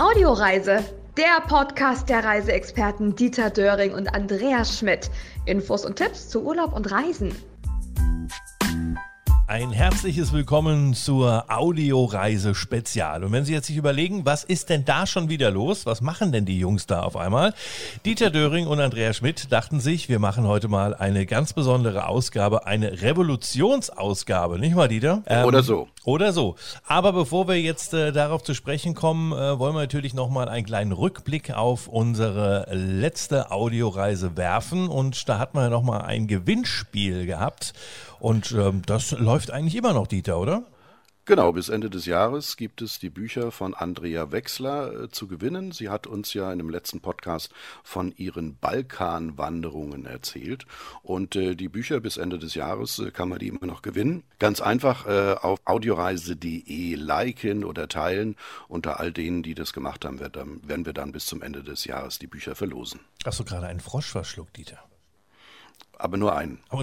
Audioreise, der Podcast der Reiseexperten Dieter Döring und Andreas Schmidt. Infos und Tipps zu Urlaub und Reisen. Ein herzliches Willkommen zur Audioreise Spezial. Und wenn Sie jetzt sich überlegen, was ist denn da schon wieder los? Was machen denn die Jungs da auf einmal? Dieter Döring und Andrea Schmidt dachten sich, wir machen heute mal eine ganz besondere Ausgabe, eine Revolutionsausgabe, nicht mal Dieter? Ähm, oder so. Oder so. Aber bevor wir jetzt äh, darauf zu sprechen kommen, äh, wollen wir natürlich nochmal einen kleinen Rückblick auf unsere letzte Audioreise werfen. Und da hat man ja nochmal ein Gewinnspiel gehabt. Und ähm, das läuft eigentlich immer noch, Dieter, oder? Genau, bis Ende des Jahres gibt es die Bücher von Andrea Wechsler äh, zu gewinnen. Sie hat uns ja in dem letzten Podcast von ihren Balkanwanderungen erzählt. Und äh, die Bücher bis Ende des Jahres äh, kann man die immer noch gewinnen. Ganz einfach äh, auf audioreise.de liken oder teilen. Unter all denen, die das gemacht haben, werden wir dann bis zum Ende des Jahres die Bücher verlosen. Hast du gerade einen Frosch verschluckt, Dieter? Aber nur einen.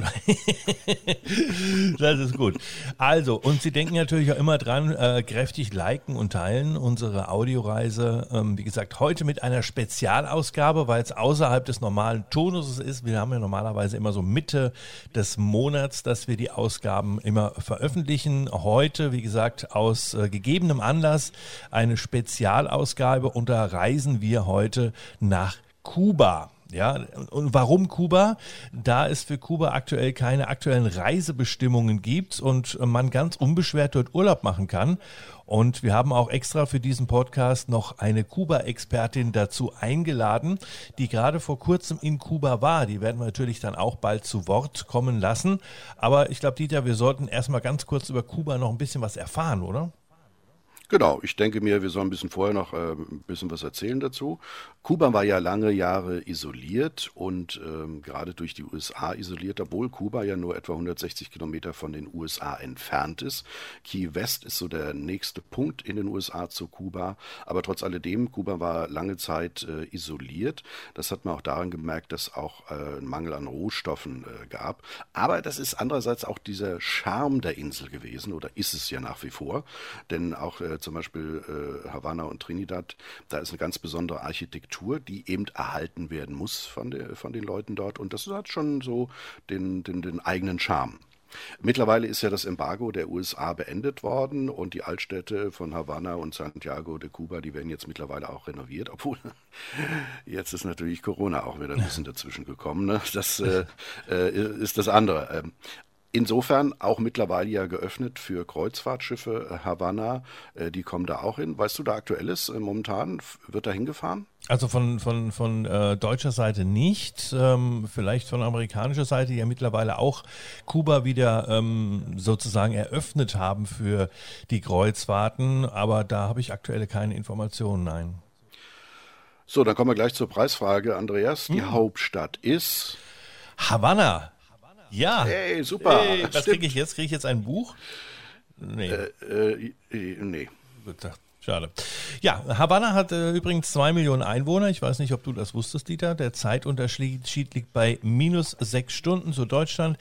das ist gut. Also, und Sie denken natürlich auch immer dran, äh, kräftig liken und teilen unsere Audioreise. Ähm, wie gesagt, heute mit einer Spezialausgabe, weil es außerhalb des normalen Tonuses ist. Wir haben ja normalerweise immer so Mitte des Monats, dass wir die Ausgaben immer veröffentlichen. Heute, wie gesagt, aus äh, gegebenem Anlass eine Spezialausgabe und da reisen wir heute nach Kuba. Ja, und warum Kuba? Da es für Kuba aktuell keine aktuellen Reisebestimmungen gibt und man ganz unbeschwert dort Urlaub machen kann. Und wir haben auch extra für diesen Podcast noch eine Kuba-Expertin dazu eingeladen, die gerade vor kurzem in Kuba war. Die werden wir natürlich dann auch bald zu Wort kommen lassen. Aber ich glaube, Dieter, wir sollten erstmal ganz kurz über Kuba noch ein bisschen was erfahren, oder? Genau, ich denke mir, wir sollen ein bisschen vorher noch äh, ein bisschen was erzählen dazu. Kuba war ja lange Jahre isoliert und ähm, gerade durch die USA isoliert, obwohl Kuba ja nur etwa 160 Kilometer von den USA entfernt ist. Key West ist so der nächste Punkt in den USA zu Kuba, aber trotz alledem, Kuba war lange Zeit äh, isoliert. Das hat man auch daran gemerkt, dass auch äh, ein Mangel an Rohstoffen äh, gab. Aber das ist andererseits auch dieser Charme der Insel gewesen oder ist es ja nach wie vor, denn auch äh, zum Beispiel äh, Havanna und Trinidad, da ist eine ganz besondere Architektur, die eben erhalten werden muss von, der, von den Leuten dort. Und das hat schon so den, den, den eigenen Charme. Mittlerweile ist ja das Embargo der USA beendet worden und die Altstädte von Havanna und Santiago de Cuba, die werden jetzt mittlerweile auch renoviert, obwohl jetzt ist natürlich Corona auch wieder ein bisschen dazwischen gekommen. Ne? Das äh, äh, ist das andere. Insofern auch mittlerweile ja geöffnet für Kreuzfahrtschiffe äh, Havanna, äh, die kommen da auch hin. Weißt du, da aktuell ist äh, momentan, wird da hingefahren? Also von, von, von äh, deutscher Seite nicht, ähm, vielleicht von amerikanischer Seite, die ja mittlerweile auch Kuba wieder ähm, sozusagen eröffnet haben für die Kreuzfahrten, aber da habe ich aktuell keine Informationen, nein. So, dann kommen wir gleich zur Preisfrage, Andreas. Die hm. Hauptstadt ist Havanna. Ja. Hey, super. Hey, was kriege ich jetzt? Kriege ich jetzt ein Buch? Nee. Äh, äh, nee. Schade. Ja, Havanna hat äh, übrigens zwei Millionen Einwohner. Ich weiß nicht, ob du das wusstest, Dieter. Der Zeitunterschied liegt bei minus sechs Stunden zu Deutschland.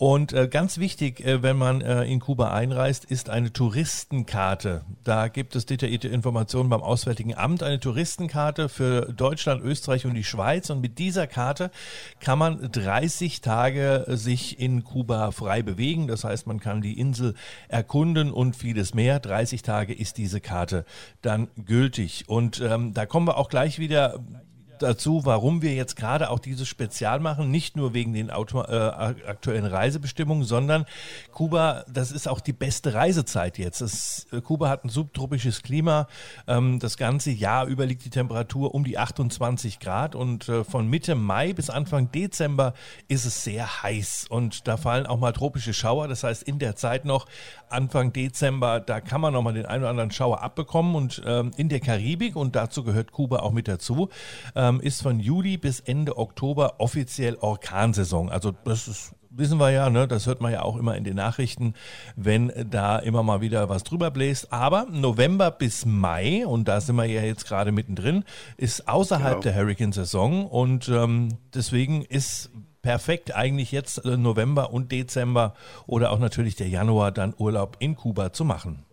Und äh, ganz wichtig, äh, wenn man äh, in Kuba einreist, ist eine Touristenkarte. Da gibt es detaillierte Informationen beim Auswärtigen Amt. Eine Touristenkarte für Deutschland, Österreich und die Schweiz. Und mit dieser Karte kann man 30 Tage sich in Kuba frei bewegen. Das heißt, man kann die Insel erkunden und vieles mehr. 30 Tage ist diese Karte dann gültig. Und ähm, da kommen wir auch gleich wieder dazu, warum wir jetzt gerade auch dieses Spezial machen, nicht nur wegen den Auto, äh, aktuellen Reisebestimmungen, sondern Kuba, das ist auch die beste Reisezeit jetzt. Das, äh, Kuba hat ein subtropisches Klima. Ähm, das ganze Jahr über liegt die Temperatur um die 28 Grad und äh, von Mitte Mai bis Anfang Dezember ist es sehr heiß und da fallen auch mal tropische Schauer. Das heißt, in der Zeit noch Anfang Dezember, da kann man noch mal den einen oder anderen Schauer abbekommen und ähm, in der Karibik und dazu gehört Kuba auch mit dazu. Äh, ähm, ist von Juli bis Ende Oktober offiziell Orkansaison. Also das ist wissen wir ja, ne, das hört man ja auch immer in den Nachrichten, wenn da immer mal wieder was drüber bläst. Aber November bis Mai, und da sind wir ja jetzt gerade mittendrin, ist außerhalb genau. der Hurricane-Saison und ähm, deswegen ist perfekt eigentlich jetzt äh, November und Dezember oder auch natürlich der Januar dann Urlaub in Kuba zu machen.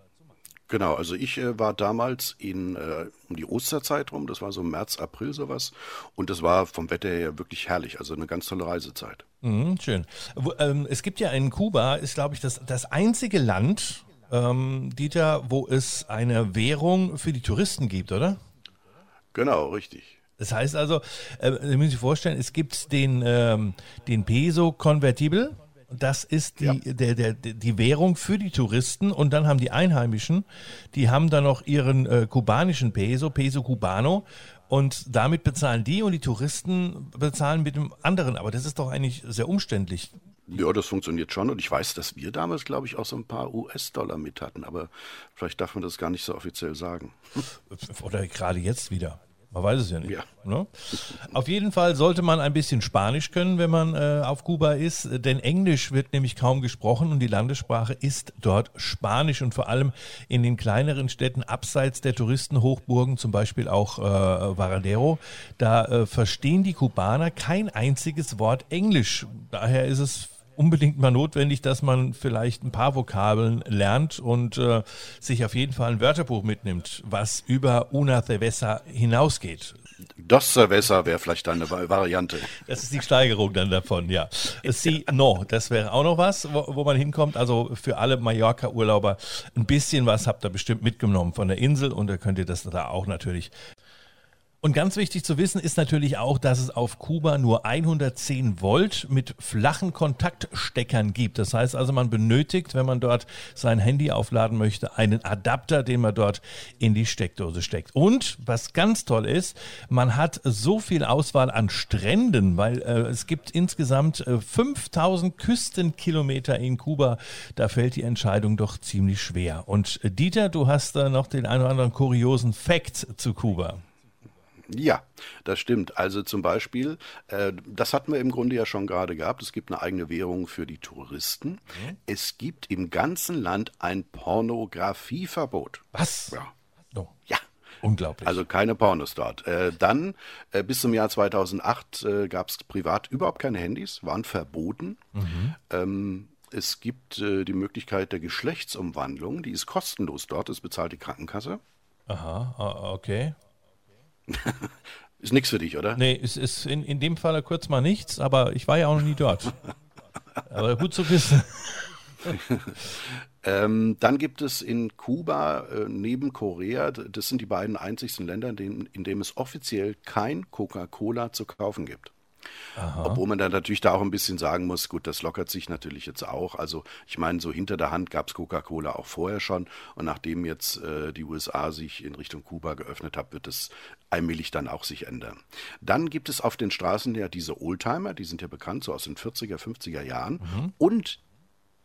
Genau, also ich äh, war damals in, äh, um die Osterzeit rum, das war so März, April sowas. Und das war vom Wetter her wirklich herrlich, also eine ganz tolle Reisezeit. Mhm, schön. Ähm, es gibt ja in Kuba, ist glaube ich das, das einzige Land, ähm, Dieter, wo es eine Währung für die Touristen gibt, oder? Genau, richtig. Das heißt also, äh, Sie müssen sich vorstellen, es gibt den, ähm, den Peso Convertible das ist die, ja. der, der, die Währung für die Touristen und dann haben die Einheimischen, die haben dann noch ihren äh, kubanischen Peso, Peso Cubano und damit bezahlen die und die Touristen bezahlen mit dem anderen. Aber das ist doch eigentlich sehr umständlich. Ja, das funktioniert schon und ich weiß, dass wir damals, glaube ich, auch so ein paar US-Dollar mit hatten, aber vielleicht darf man das gar nicht so offiziell sagen. Oder gerade jetzt wieder. Man weiß es ja nicht. Ja. Ne? Auf jeden Fall sollte man ein bisschen Spanisch können, wenn man äh, auf Kuba ist, denn Englisch wird nämlich kaum gesprochen und die Landessprache ist dort Spanisch und vor allem in den kleineren Städten abseits der Touristenhochburgen, zum Beispiel auch äh, Varadero, da äh, verstehen die Kubaner kein einziges Wort Englisch. Daher ist es unbedingt mal notwendig, dass man vielleicht ein paar Vokabeln lernt und äh, sich auf jeden Fall ein Wörterbuch mitnimmt, was über una cerveza hinausgeht. Dos cerveza wäre vielleicht eine Variante. Das ist die Steigerung dann davon, ja. Si, no, das wäre auch noch was, wo, wo man hinkommt. Also für alle Mallorca-Urlauber ein bisschen was habt ihr bestimmt mitgenommen von der Insel und da könnt ihr das da auch natürlich und ganz wichtig zu wissen ist natürlich auch, dass es auf Kuba nur 110 Volt mit flachen Kontaktsteckern gibt. Das heißt also, man benötigt, wenn man dort sein Handy aufladen möchte, einen Adapter, den man dort in die Steckdose steckt. Und was ganz toll ist, man hat so viel Auswahl an Stränden, weil äh, es gibt insgesamt äh, 5000 Küstenkilometer in Kuba. Da fällt die Entscheidung doch ziemlich schwer. Und äh, Dieter, du hast da noch den einen oder anderen kuriosen Fact zu Kuba. Ja, das stimmt. Also zum Beispiel, äh, das hatten wir im Grunde ja schon gerade gehabt. Es gibt eine eigene Währung für die Touristen. Mhm. Es gibt im ganzen Land ein Pornografieverbot. Was? Ja. Oh. Ja. Unglaublich. Also keine Pornos dort. Äh, dann, äh, bis zum Jahr 2008 äh, gab es privat überhaupt keine Handys, waren verboten. Mhm. Ähm, es gibt äh, die Möglichkeit der Geschlechtsumwandlung, die ist kostenlos dort, das bezahlt die Krankenkasse. Aha, okay. ist nichts für dich, oder? Nee, es ist in, in dem Fall kurz mal nichts, aber ich war ja auch noch nie dort. aber gut zu wissen. ähm, dann gibt es in Kuba äh, neben Korea, das sind die beiden einzigsten Länder, in denen, in denen es offiziell kein Coca-Cola zu kaufen gibt. Aha. Obwohl man dann natürlich da auch ein bisschen sagen muss, gut, das lockert sich natürlich jetzt auch. Also ich meine, so hinter der Hand gab es Coca-Cola auch vorher schon. Und nachdem jetzt äh, die USA sich in Richtung Kuba geöffnet hat, wird es allmählich dann auch sich ändern. Dann gibt es auf den Straßen ja diese Oldtimer, die sind ja bekannt, so aus den 40er, 50er Jahren. Mhm. Und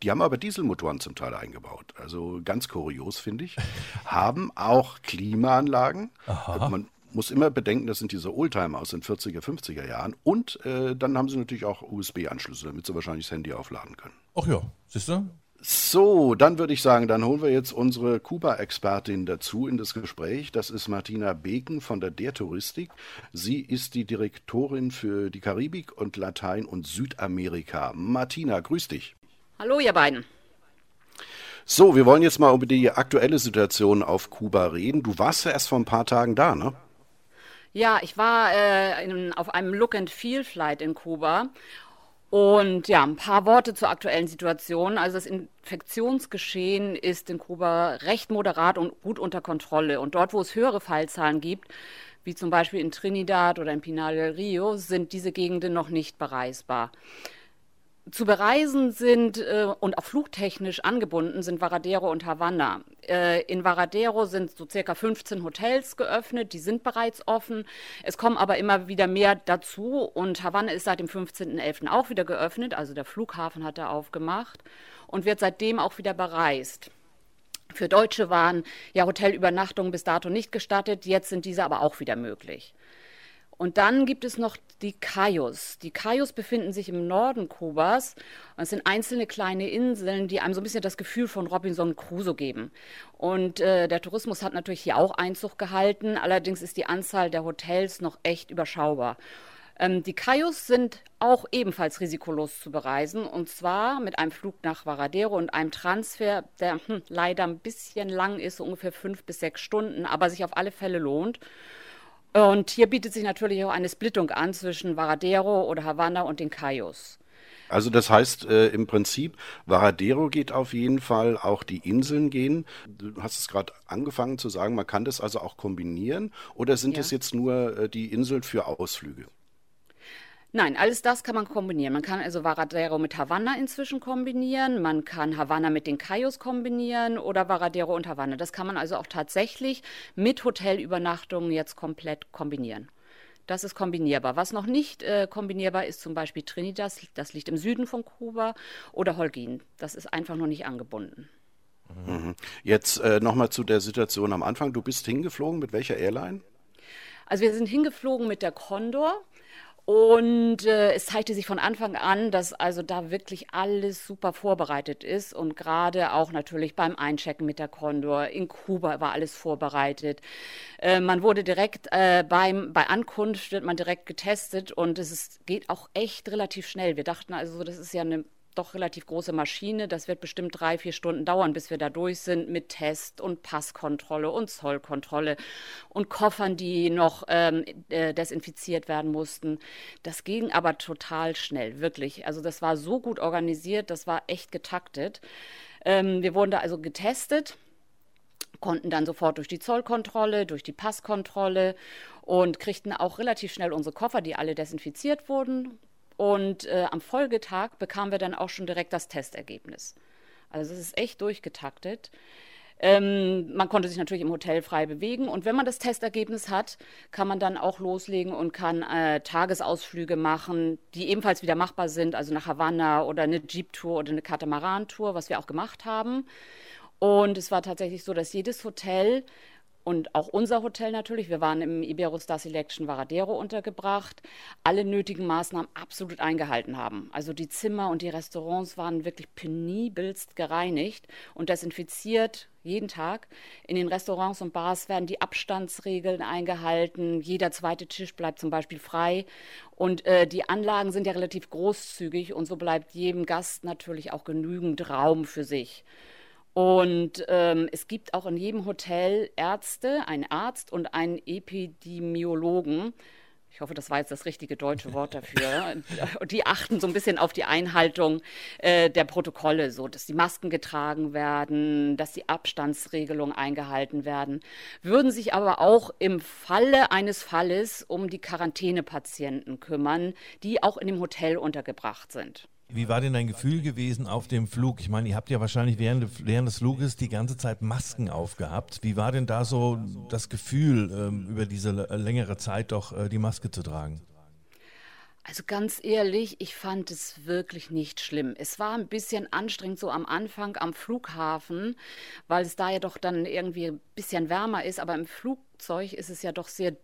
die haben aber Dieselmotoren zum Teil eingebaut. Also ganz kurios, finde ich. haben auch Klimaanlagen. Aha. Man muss immer bedenken, das sind diese Oldtimer aus den 40er, 50er Jahren. Und äh, dann haben sie natürlich auch USB-Anschlüsse, damit sie wahrscheinlich das Handy aufladen können. Ach ja, siehst du? So, dann würde ich sagen, dann holen wir jetzt unsere Kuba-Expertin dazu in das Gespräch. Das ist Martina Beken von der Der Touristik. Sie ist die Direktorin für die Karibik und Latein- und Südamerika. Martina, grüß dich. Hallo, ihr beiden. So, wir wollen jetzt mal über die aktuelle Situation auf Kuba reden. Du warst ja erst vor ein paar Tagen da, ne? Ja, ich war äh, in, auf einem Look-and-Feel-Flight in Kuba. Und ja, ein paar Worte zur aktuellen Situation. Also das Infektionsgeschehen ist in Kuba recht moderat und gut unter Kontrolle. Und dort, wo es höhere Fallzahlen gibt, wie zum Beispiel in Trinidad oder in Pinar del Rio, sind diese Gegenden noch nicht bereisbar zu bereisen sind äh, und auch flugtechnisch angebunden sind Varadero und Havanna. Äh, in Varadero sind so circa 15 Hotels geöffnet, die sind bereits offen. Es kommen aber immer wieder mehr dazu und Havanna ist seit dem 15.11. auch wieder geöffnet, also der Flughafen hat er aufgemacht und wird seitdem auch wieder bereist. Für Deutsche waren ja Hotelübernachtungen bis dato nicht gestattet, jetzt sind diese aber auch wieder möglich. Und dann gibt es noch die Cayos. Die Cayos befinden sich im Norden Kubas. Und es sind einzelne kleine Inseln, die einem so ein bisschen das Gefühl von Robinson Crusoe geben. Und äh, der Tourismus hat natürlich hier auch Einzug gehalten. Allerdings ist die Anzahl der Hotels noch echt überschaubar. Ähm, die Cayos sind auch ebenfalls risikolos zu bereisen und zwar mit einem Flug nach Varadero und einem Transfer, der hm, leider ein bisschen lang ist, so ungefähr fünf bis sechs Stunden, aber sich auf alle Fälle lohnt. Und hier bietet sich natürlich auch eine Splittung an zwischen Varadero oder Havanna und den Cayos. Also das heißt äh, im Prinzip, Varadero geht auf jeden Fall, auch die Inseln gehen. Du hast es gerade angefangen zu sagen, man kann das also auch kombinieren oder sind es jetzt nur äh, die Inseln für Ausflüge? Nein, alles das kann man kombinieren. Man kann also Varadero mit Havanna inzwischen kombinieren, man kann Havanna mit den Cayos kombinieren oder Varadero und Havanna. Das kann man also auch tatsächlich mit Hotelübernachtungen jetzt komplett kombinieren. Das ist kombinierbar. Was noch nicht äh, kombinierbar ist, zum Beispiel Trinidad, das liegt im Süden von Kuba, oder Holguin. Das ist einfach noch nicht angebunden. Mhm. Jetzt äh, nochmal zu der Situation am Anfang. Du bist hingeflogen mit welcher Airline? Also wir sind hingeflogen mit der Condor. Und äh, es zeigte sich von Anfang an, dass also da wirklich alles super vorbereitet ist und gerade auch natürlich beim Einchecken mit der Condor in Kuba war alles vorbereitet. Äh, man wurde direkt äh, beim bei Ankunft wird man direkt getestet und es ist, geht auch echt relativ schnell. Wir dachten also, das ist ja eine doch relativ große Maschine. Das wird bestimmt drei, vier Stunden dauern, bis wir da durch sind mit Test und Passkontrolle und Zollkontrolle und Koffern, die noch ähm, äh, desinfiziert werden mussten. Das ging aber total schnell, wirklich. Also das war so gut organisiert, das war echt getaktet. Ähm, wir wurden da also getestet konnten dann sofort durch die Zollkontrolle, durch die Passkontrolle und kriegten auch relativ schnell unsere Koffer, die alle desinfiziert wurden, und äh, am Folgetag bekamen wir dann auch schon direkt das Testergebnis. Also es ist echt durchgetaktet. Ähm, man konnte sich natürlich im Hotel frei bewegen und wenn man das Testergebnis hat, kann man dann auch loslegen und kann äh, Tagesausflüge machen, die ebenfalls wieder machbar sind, also nach Havanna oder eine Jeep-Tour oder eine Katamaran-Tour, was wir auch gemacht haben. Und es war tatsächlich so, dass jedes Hotel und auch unser Hotel natürlich, wir waren im Iberostar Selection Varadero untergebracht, alle nötigen Maßnahmen absolut eingehalten haben. Also die Zimmer und die Restaurants waren wirklich penibelst gereinigt und desinfiziert jeden Tag. In den Restaurants und Bars werden die Abstandsregeln eingehalten. Jeder zweite Tisch bleibt zum Beispiel frei. Und äh, die Anlagen sind ja relativ großzügig und so bleibt jedem Gast natürlich auch genügend Raum für sich. Und ähm, es gibt auch in jedem Hotel Ärzte, einen Arzt und einen Epidemiologen. Ich hoffe, das war jetzt das richtige deutsche Wort dafür. die achten so ein bisschen auf die Einhaltung äh, der Protokolle, so dass die Masken getragen werden, dass die Abstandsregelungen eingehalten werden, würden sich aber auch im Falle eines Falles um die Quarantänepatienten kümmern, die auch in dem Hotel untergebracht sind. Wie war denn dein Gefühl gewesen auf dem Flug? Ich meine, ihr habt ja wahrscheinlich während, während des Fluges die ganze Zeit Masken aufgehabt. Wie war denn da so das Gefühl, ähm, über diese längere Zeit doch äh, die Maske zu tragen? Also ganz ehrlich, ich fand es wirklich nicht schlimm. Es war ein bisschen anstrengend so am Anfang am Flughafen, weil es da ja doch dann irgendwie ein bisschen wärmer ist, aber im Flugzeug ist es ja doch sehr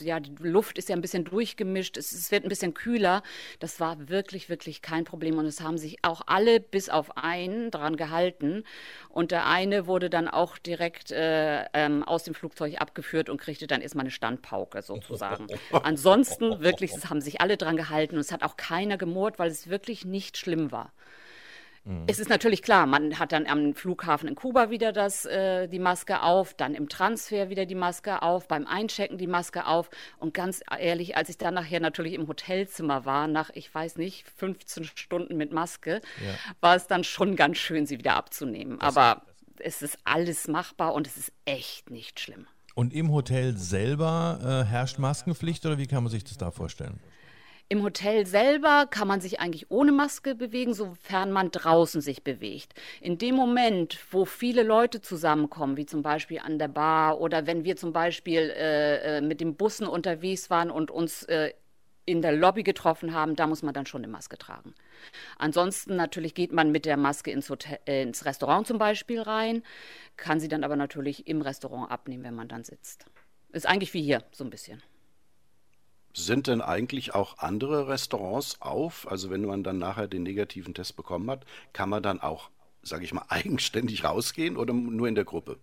ja, die Luft ist ja ein bisschen durchgemischt, es, es, wird ein bisschen kühler. Das war wirklich, wirklich kein Problem. Und es haben sich auch alle bis auf einen dran gehalten. Und der eine wurde dann auch direkt äh, ähm, aus dem Flugzeug abgeführt und kriegte dann erstmal eine Standpauke sozusagen. Ansonsten wirklich, es haben sich alle dran gehalten und es hat auch keiner gemurrt, weil es wirklich nicht schlimm war. Mhm. Es ist natürlich klar, man hat dann am Flughafen in Kuba wieder das, äh, die Maske auf, dann im Transfer wieder die Maske auf, beim Einchecken die Maske auf. Und ganz ehrlich, als ich dann nachher natürlich im Hotelzimmer war, nach, ich weiß nicht, 15 Stunden mit Maske, ja. war es dann schon ganz schön, sie wieder abzunehmen. Das Aber es ist alles machbar und es ist echt nicht schlimm. Und im Hotel selber äh, herrscht Maskenpflicht oder wie kann man sich das da vorstellen? Im Hotel selber kann man sich eigentlich ohne Maske bewegen, sofern man draußen sich bewegt. In dem Moment, wo viele Leute zusammenkommen, wie zum Beispiel an der Bar oder wenn wir zum Beispiel äh, äh, mit den Bussen unterwegs waren und uns äh, in der Lobby getroffen haben, da muss man dann schon eine Maske tragen. Ansonsten natürlich geht man mit der Maske ins, Hotel, äh, ins Restaurant zum Beispiel rein, kann sie dann aber natürlich im Restaurant abnehmen, wenn man dann sitzt. Ist eigentlich wie hier so ein bisschen. Sind denn eigentlich auch andere Restaurants auf? Also wenn man dann nachher den negativen Test bekommen hat, kann man dann auch, sage ich mal, eigenständig rausgehen oder nur in der Gruppe?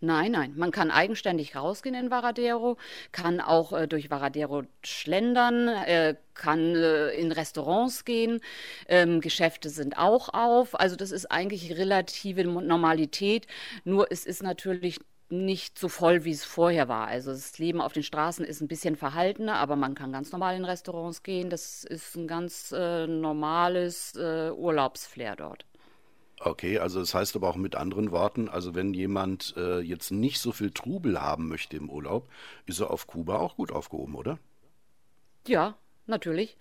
Nein, nein. Man kann eigenständig rausgehen in Varadero, kann auch äh, durch Varadero schlendern, äh, kann äh, in Restaurants gehen. Ähm, Geschäfte sind auch auf. Also das ist eigentlich relative Normalität. Nur es ist natürlich nicht so voll, wie es vorher war. Also das Leben auf den Straßen ist ein bisschen verhaltener, aber man kann ganz normal in Restaurants gehen. Das ist ein ganz äh, normales äh, Urlaubsflair dort. Okay, also das heißt aber auch mit anderen Worten, also wenn jemand äh, jetzt nicht so viel Trubel haben möchte im Urlaub, ist er auf Kuba auch gut aufgehoben, oder? Ja, natürlich.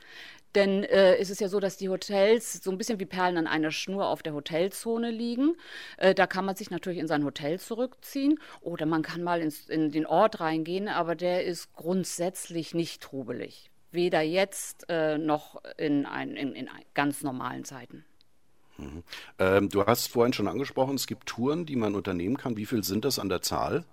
Denn äh, es ist ja so, dass die Hotels so ein bisschen wie Perlen an einer Schnur auf der Hotelzone liegen. Äh, da kann man sich natürlich in sein Hotel zurückziehen oder man kann mal ins, in den Ort reingehen, aber der ist grundsätzlich nicht trubelig. Weder jetzt äh, noch in, ein, in, in ganz normalen Zeiten. Mhm. Ähm, du hast vorhin schon angesprochen, es gibt Touren, die man unternehmen kann. Wie viel sind das an der Zahl?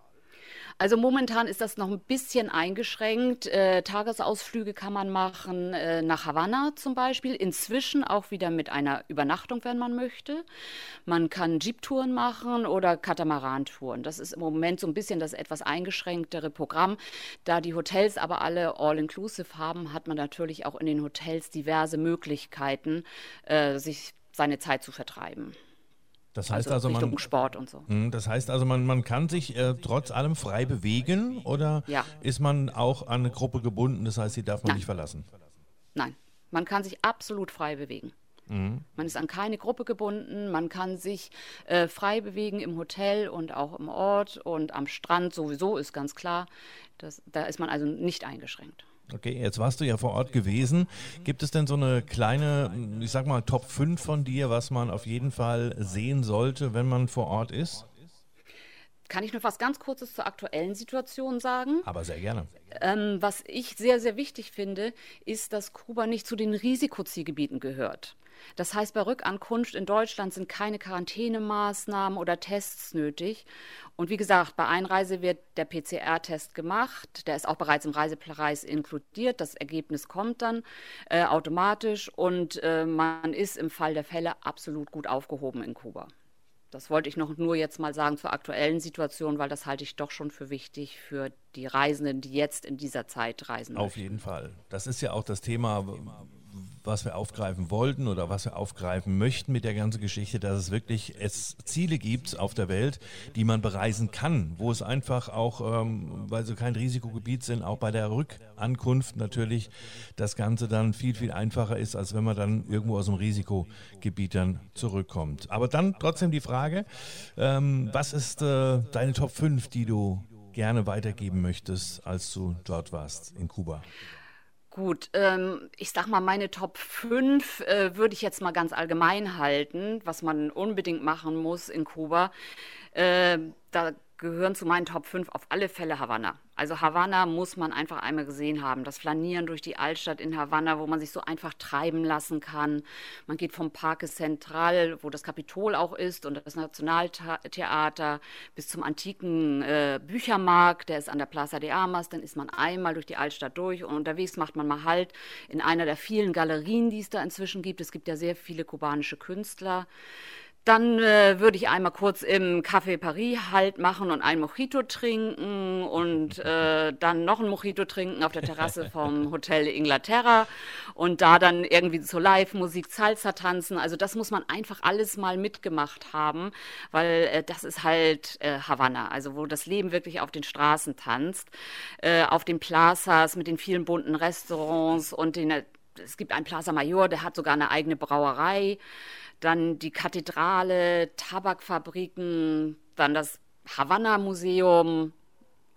Also momentan ist das noch ein bisschen eingeschränkt. Äh, Tagesausflüge kann man machen äh, nach Havanna zum Beispiel. Inzwischen auch wieder mit einer Übernachtung, wenn man möchte. Man kann Jeep-Touren machen oder Katamaran-Touren. Das ist im Moment so ein bisschen das etwas eingeschränktere Programm. Da die Hotels aber alle All-Inclusive haben, hat man natürlich auch in den Hotels diverse Möglichkeiten, äh, sich seine Zeit zu vertreiben. Das heißt also, also man, Sport und so. Hm, das heißt also, man, man kann sich äh, trotz allem frei bewegen oder ja. ist man auch an eine Gruppe gebunden? Das heißt, sie darf man Nein. nicht verlassen? Nein, man kann sich absolut frei bewegen. Mhm. Man ist an keine Gruppe gebunden, man kann sich äh, frei bewegen im Hotel und auch im Ort und am Strand sowieso ist ganz klar. Das, da ist man also nicht eingeschränkt. Okay, jetzt warst du ja vor Ort gewesen. Gibt es denn so eine kleine, ich sag mal, Top 5 von dir, was man auf jeden Fall sehen sollte, wenn man vor Ort ist? Kann ich noch was ganz Kurzes zur aktuellen Situation sagen? Aber sehr gerne. Ähm, was ich sehr, sehr wichtig finde, ist, dass Kuba nicht zu den Risikozielgebieten gehört. Das heißt, bei Rückankunft in Deutschland sind keine Quarantänemaßnahmen oder Tests nötig. Und wie gesagt, bei Einreise wird der PCR-Test gemacht. Der ist auch bereits im Reisepreis inkludiert. Das Ergebnis kommt dann äh, automatisch und äh, man ist im Fall der Fälle absolut gut aufgehoben in Kuba. Das wollte ich noch nur jetzt mal sagen zur aktuellen Situation, weil das halte ich doch schon für wichtig für die Reisenden, die jetzt in dieser Zeit reisen. Auf möchten. jeden Fall. Das ist ja auch das Thema, was wir aufgreifen wollten oder was wir aufgreifen möchten mit der ganzen Geschichte, dass es wirklich es Ziele gibt auf der Welt, die man bereisen kann, wo es einfach auch, ähm, weil sie kein Risikogebiet sind, auch bei der Rückankunft natürlich das Ganze dann viel, viel einfacher ist, als wenn man dann irgendwo aus dem Risikogebiet dann zurückkommt. Aber dann trotzdem die Frage, ähm, was ist äh, deine Top 5, die du gerne weitergeben möchtest, als du dort warst in Kuba? Gut, ähm, ich sag mal, meine Top 5 äh, würde ich jetzt mal ganz allgemein halten, was man unbedingt machen muss in Kuba. Äh, da gehören zu meinen Top 5 auf alle Fälle Havanna. Also Havanna muss man einfach einmal gesehen haben. Das Flanieren durch die Altstadt in Havanna, wo man sich so einfach treiben lassen kann. Man geht vom Parque Central, wo das Kapitol auch ist und das Nationaltheater, bis zum antiken äh, Büchermarkt, der ist an der Plaza de Armas. Dann ist man einmal durch die Altstadt durch und unterwegs macht man mal Halt in einer der vielen Galerien, die es da inzwischen gibt. Es gibt ja sehr viele kubanische Künstler. Dann äh, würde ich einmal kurz im Café Paris Halt machen und ein Mojito trinken und äh, dann noch ein Mojito trinken auf der Terrasse vom Hotel Inglaterra und da dann irgendwie zur Live-Musik Salsa tanzen. Also das muss man einfach alles mal mitgemacht haben, weil äh, das ist halt äh, Havanna, also wo das Leben wirklich auf den Straßen tanzt, äh, auf den Plazas mit den vielen bunten Restaurants und den, es gibt einen Plaza Mayor, der hat sogar eine eigene Brauerei dann die Kathedrale, Tabakfabriken, dann das Havanna-Museum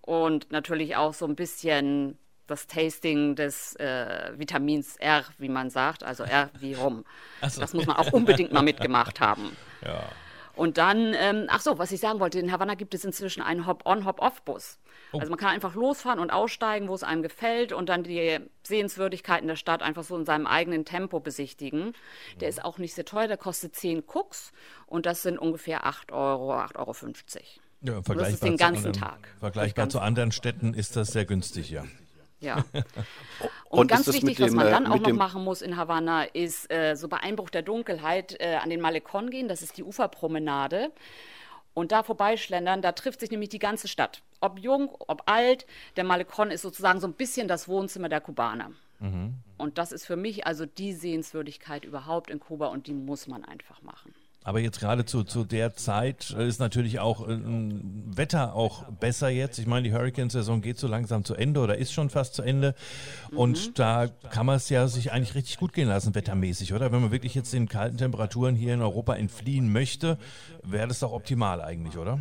und natürlich auch so ein bisschen das Tasting des äh, Vitamins R, wie man sagt, also R wie Rum. So. Das muss man auch unbedingt mal mitgemacht haben. Ja. Und dann, ähm, ach so, was ich sagen wollte, in Havanna gibt es inzwischen einen Hop-on, Hop-off-Bus. Oh. Also man kann einfach losfahren und aussteigen, wo es einem gefällt und dann die Sehenswürdigkeiten der Stadt einfach so in seinem eigenen Tempo besichtigen. Der ist auch nicht sehr teuer, der kostet 10 Cooks und das sind ungefähr 8 Euro, 8,50 Euro. Ja, vergleichbar das ist den ganzen anderen, Tag. Vergleichbar zu anderen Städten ist das sehr günstig, ja. Ja. Und, und ganz wichtig, dem, was man dann äh, auch noch machen muss in Havanna, ist äh, so bei Einbruch der Dunkelheit äh, an den Malecon gehen. Das ist die Uferpromenade. Und da vorbeischlendern, da trifft sich nämlich die ganze Stadt. Ob jung, ob alt. Der Malecon ist sozusagen so ein bisschen das Wohnzimmer der Kubaner. Mhm. Und das ist für mich also die Sehenswürdigkeit überhaupt in Kuba und die muss man einfach machen. Aber jetzt gerade zu, zu der Zeit ist natürlich auch äh, Wetter auch besser jetzt. Ich meine, die Hurricane-Saison geht so langsam zu Ende oder ist schon fast zu Ende. Und mhm. da kann man es ja sich eigentlich richtig gut gehen lassen, wettermäßig, oder? Wenn man wirklich jetzt den kalten Temperaturen hier in Europa entfliehen möchte, wäre das doch optimal eigentlich, oder?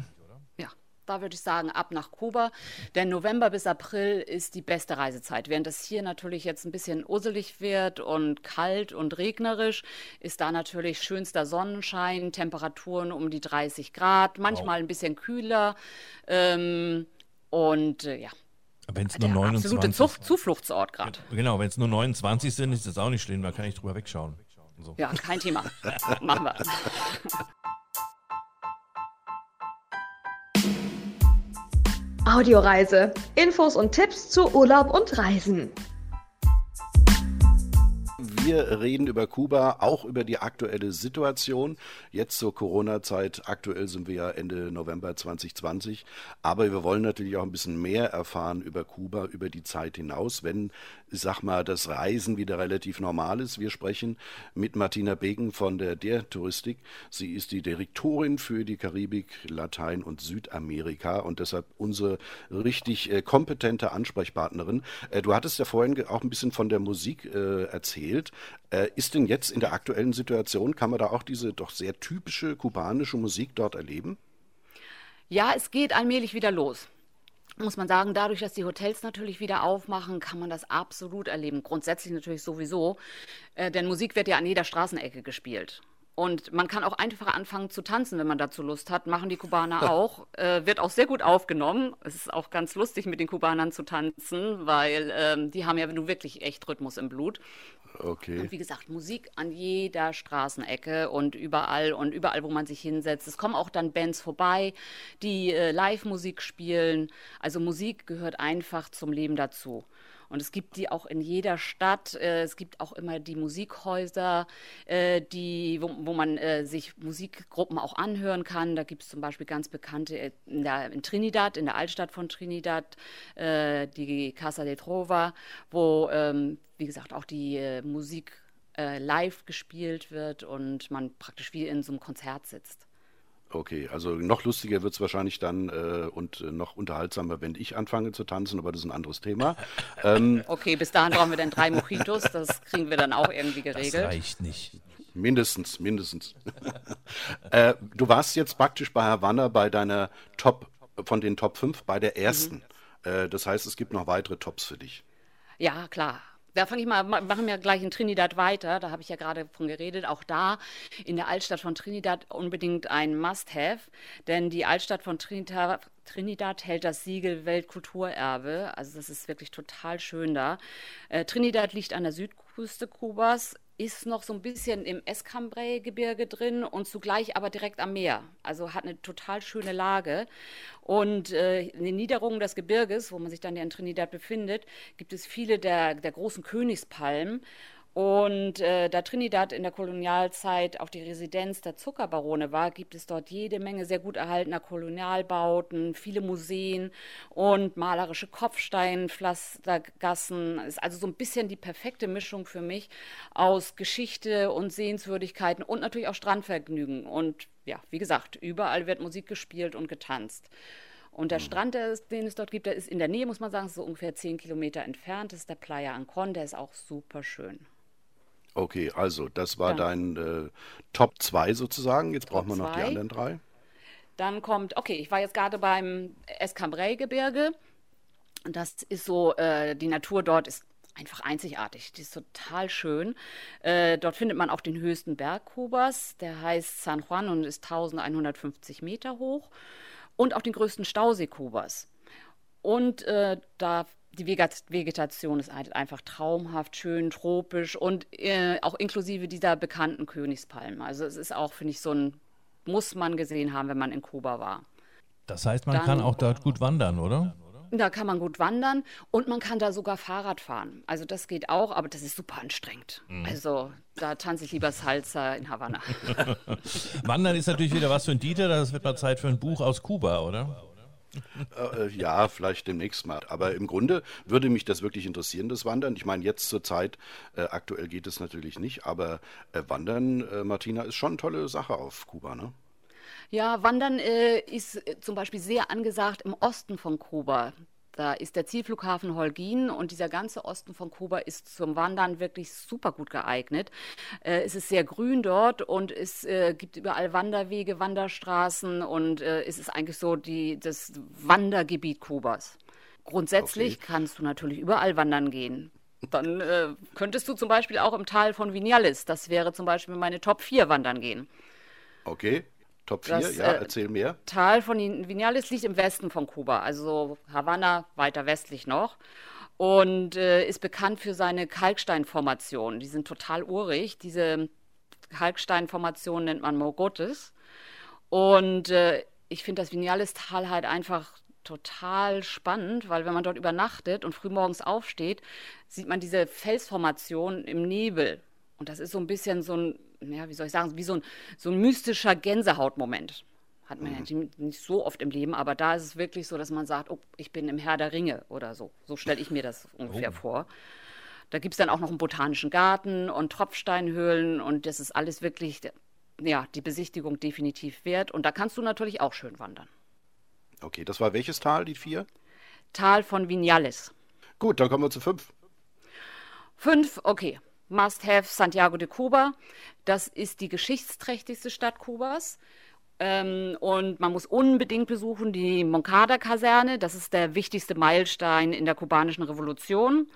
Da würde ich sagen, ab nach Kuba. Denn November bis April ist die beste Reisezeit. Während es hier natürlich jetzt ein bisschen usselig wird und kalt und regnerisch, ist da natürlich schönster Sonnenschein, Temperaturen um die 30 Grad, manchmal wow. ein bisschen kühler. Ähm, und äh, ja. Wenn es nur 29 absolute Zuf Zufluchtsort gerade. Genau, wenn es nur 29 sind, ist das auch nicht schlimm, da kann ich drüber wegschauen. So. Ja, kein Thema. Machen wir. Audioreise. Infos und Tipps zu Urlaub und Reisen. Wir reden über Kuba, auch über die aktuelle Situation. Jetzt zur Corona-Zeit. Aktuell sind wir ja Ende November 2020. Aber wir wollen natürlich auch ein bisschen mehr erfahren über Kuba, über die Zeit hinaus, wenn sag mal, das Reisen wieder relativ normal ist. Wir sprechen mit Martina Begen von der Der Touristik. Sie ist die Direktorin für die Karibik, Latein und Südamerika und deshalb unsere richtig äh, kompetente Ansprechpartnerin. Äh, du hattest ja vorhin auch ein bisschen von der Musik äh, erzählt. Äh, ist denn jetzt in der aktuellen Situation, kann man da auch diese doch sehr typische kubanische Musik dort erleben? Ja, es geht allmählich wieder los muss man sagen, dadurch, dass die Hotels natürlich wieder aufmachen, kann man das absolut erleben. Grundsätzlich natürlich sowieso, äh, denn Musik wird ja an jeder Straßenecke gespielt. Und man kann auch einfach anfangen zu tanzen, wenn man dazu Lust hat. Machen die Kubaner auch. Äh, wird auch sehr gut aufgenommen. Es ist auch ganz lustig, mit den Kubanern zu tanzen, weil ähm, die haben ja nun wirklich echt Rhythmus im Blut. Okay. Und wie gesagt, Musik an jeder Straßenecke und überall und überall, wo man sich hinsetzt. Es kommen auch dann Bands vorbei, die äh, Live-Musik spielen. Also Musik gehört einfach zum Leben dazu. Und es gibt die auch in jeder Stadt. Äh, es gibt auch immer die Musikhäuser, äh, die, wo, wo man äh, sich Musikgruppen auch anhören kann. Da gibt es zum Beispiel ganz bekannte in, der, in, Trinidad, in der Altstadt von Trinidad, die Casa de Trova, wo, ähm, wie gesagt, auch die Musik live gespielt wird und man praktisch wie in so einem Konzert sitzt. Okay, also noch lustiger wird es wahrscheinlich dann äh, und äh, noch unterhaltsamer, wenn ich anfange zu tanzen, aber das ist ein anderes Thema. Ähm, okay, bis dahin brauchen wir dann drei Mojitos, das kriegen wir dann auch irgendwie geregelt. Das reicht nicht. Mindestens, mindestens. äh, du warst jetzt praktisch bei Havanna bei deiner Top, von den Top 5, bei der ersten. Mhm. Äh, das heißt, es gibt noch weitere Tops für dich. Ja, klar. Da fange ich mal, machen wir gleich in Trinidad weiter. Da habe ich ja gerade von geredet. Auch da in der Altstadt von Trinidad unbedingt ein Must-Have, denn die Altstadt von Trinidad, Trinidad hält das Siegel Weltkulturerbe. Also das ist wirklich total schön da. Äh, Trinidad liegt an der Südküste Kubas, ist noch so ein bisschen im Escambray-Gebirge drin und zugleich aber direkt am Meer. Also hat eine total schöne Lage. Und äh, in den Niederungen des Gebirges, wo man sich dann ja in Trinidad befindet, gibt es viele der, der großen Königspalmen. Und äh, da Trinidad in der Kolonialzeit auch die Residenz der Zuckerbarone war, gibt es dort jede Menge sehr gut erhaltener Kolonialbauten, viele Museen und malerische Kopfsteinpflastergassen. Ist also so ein bisschen die perfekte Mischung für mich aus Geschichte und Sehenswürdigkeiten und natürlich auch Strandvergnügen. Und ja, wie gesagt, überall wird Musik gespielt und getanzt. Und der mhm. Strand, den es dort gibt, der ist in der Nähe, muss man sagen, so ungefähr zehn Kilometer entfernt. Das ist der Playa Ancon, der ist auch super schön. Okay, also das war ja. dein äh, Top 2 sozusagen. Jetzt brauchen wir noch zwei. die anderen drei. Dann kommt, okay, ich war jetzt gerade beim Escambray-Gebirge. Das ist so, äh, die Natur dort ist einfach einzigartig. Die ist total schön. Äh, dort findet man auch den höchsten Berg Kubas. Der heißt San Juan und ist 1150 Meter hoch. Und auch den größten Stausee Kubas. Und äh, da die Vegetation ist halt einfach traumhaft, schön, tropisch und äh, auch inklusive dieser bekannten Königspalmen. Also es ist auch, finde ich, so ein, muss man gesehen haben, wenn man in Kuba war. Das heißt, man Dann, kann auch dort gut wandern, oder? Da kann man gut wandern und man kann da sogar Fahrrad fahren. Also das geht auch, aber das ist super anstrengend. Mhm. Also da tanze ich lieber Salsa in Havanna. wandern ist natürlich wieder was für ein Dieter. Das wird mal Zeit für ein Buch aus Kuba, oder? Äh, ja, vielleicht demnächst mal. Aber im Grunde würde mich das wirklich interessieren, das Wandern. Ich meine, jetzt zur Zeit, äh, aktuell geht es natürlich nicht, aber äh, Wandern, äh, Martina, ist schon eine tolle Sache auf Kuba, ne? Ja, Wandern äh, ist äh, zum Beispiel sehr angesagt im Osten von Kuba. Da ist der Zielflughafen Holguin und dieser ganze Osten von Kuba ist zum Wandern wirklich super gut geeignet. Äh, es ist sehr grün dort und es äh, gibt überall Wanderwege, Wanderstraßen und äh, es ist eigentlich so die, das Wandergebiet Kubas. Grundsätzlich okay. kannst du natürlich überall wandern gehen. Dann äh, könntest du zum Beispiel auch im Tal von Vinales, das wäre zum Beispiel meine Top 4 wandern gehen. Okay. Top 4, ja, äh, erzähl mehr. Tal von Vinales liegt im Westen von Kuba, also Havanna weiter westlich noch. Und äh, ist bekannt für seine Kalksteinformationen. Die sind total urig. Diese Kalksteinformation nennt man Mogotes. Und äh, ich finde das Vinales-Tal halt einfach total spannend, weil wenn man dort übernachtet und frühmorgens aufsteht, sieht man diese Felsformation im Nebel. Und das ist so ein bisschen so ein ja, wie soll ich sagen, wie so ein, so ein mystischer Gänsehautmoment. Hat man mhm. ja nicht so oft im Leben, aber da ist es wirklich so, dass man sagt, oh, ich bin im Herr der Ringe oder so. So stelle ich mir das ungefähr oh. vor. Da gibt es dann auch noch einen botanischen Garten und Tropfsteinhöhlen und das ist alles wirklich, ja, die Besichtigung definitiv wert. Und da kannst du natürlich auch schön wandern. Okay, das war welches Tal, die vier? Tal von Vinales. Gut, dann kommen wir zu fünf. Fünf, okay. Must-Have Santiago de Cuba. Das ist die geschichtsträchtigste Stadt Kubas. Ähm, und man muss unbedingt besuchen die Moncada-Kaserne. Das ist der wichtigste Meilenstein in der kubanischen Revolution.